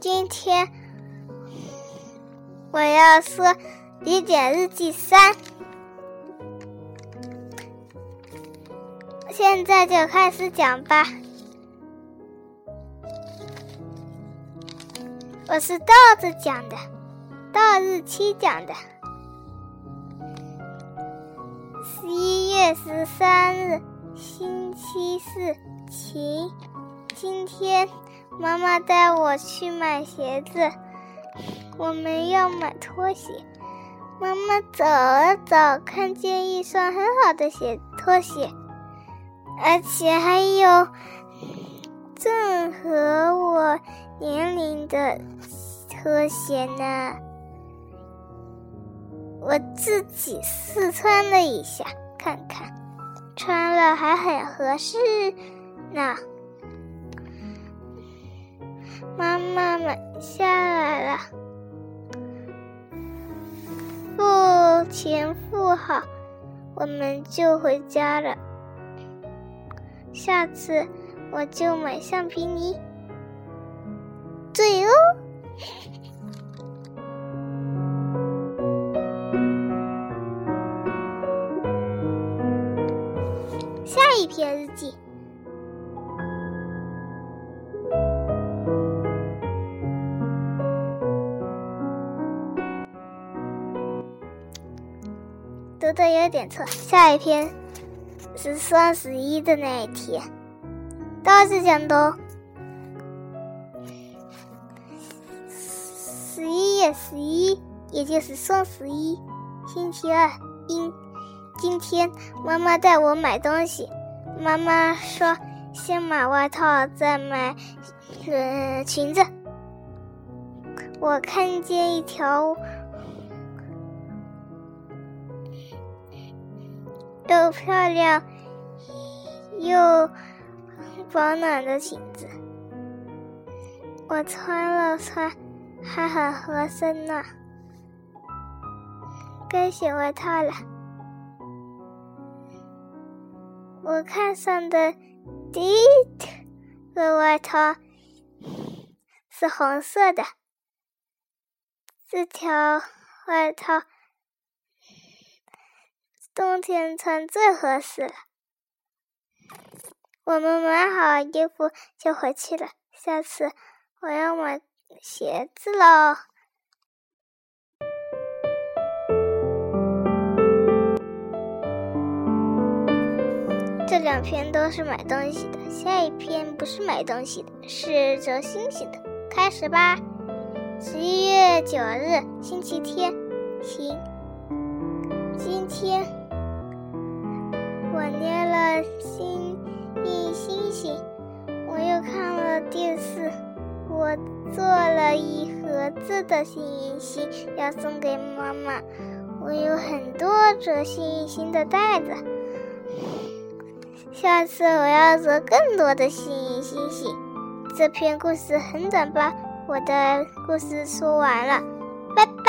今天我要说《雨点日记三》，现在就开始讲吧。我是倒着讲的，倒日期讲的。十一月十三日，星期四，晴。今天妈妈带我去买鞋子，我们要买拖鞋。妈妈找了找，看见一双很好的鞋拖鞋，而且还有正合我年龄的拖鞋呢。我自己试穿了一下，看看穿了还很合适呢。妈妈买下来了，付钱付好，我们就回家了。下次我就买橡皮泥。对哦，下一篇日记。读的有点错，下一篇是双十一的那一天，倒是讲的十一月十一，也就是双十一，星期二。因今天妈妈带我买东西，妈妈说先买外套，再买呃裙子。我看见一条。又漂亮又保暖的裙子，我穿了穿，还很合身呢。该选外套了，我看上的第一个外套是红色的，这条外套。冬天穿最合适了。我们买好衣服就回去了。下次我要买鞋子喽。这两篇都是买东西的，下一篇不是买东西的，是折星星的。开始吧。十一月九日，星期天，晴。今天。星一星星，我又看了电视，我做了一盒子的幸运星要送给妈妈。我有很多折幸运星的袋子，下次我要折更多的幸运星星。这篇故事很短吧？我的故事说完了，拜拜。